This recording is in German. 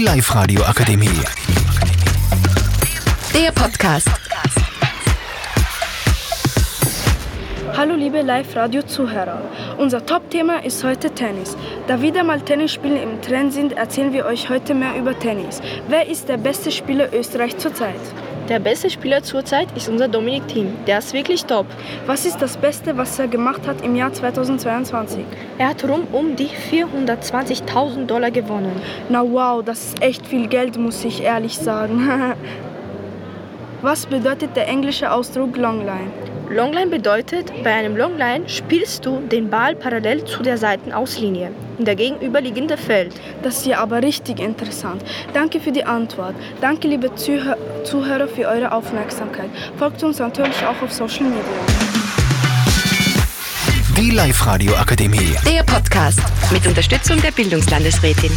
Die Live-Radio Akademie. Der Podcast. Hallo liebe Live-Radio-Zuhörer. Unser Top-Thema ist heute Tennis. Da wieder mal Tennisspiele im Trend sind, erzählen wir euch heute mehr über Tennis. Wer ist der beste Spieler Österreich zurzeit? Der beste Spieler zurzeit ist unser Dominik Thiem. Der ist wirklich top. Was ist das Beste, was er gemacht hat im Jahr 2022? Er hat rund um die 420.000 Dollar gewonnen. Na wow, das ist echt viel Geld, muss ich ehrlich sagen. was bedeutet der englische Ausdruck Longline? Longline bedeutet, bei einem Longline spielst du den Ball parallel zu der Seitenauslinie in der gegenüberliegenden Feld. Das ist ja aber richtig interessant. Danke für die Antwort. Danke, liebe Zuhör Zuhörer, für eure Aufmerksamkeit. Folgt uns natürlich auch auf Social Media. Die Live-Radio Akademie. Der Podcast mit Unterstützung der Bildungslandesrätin.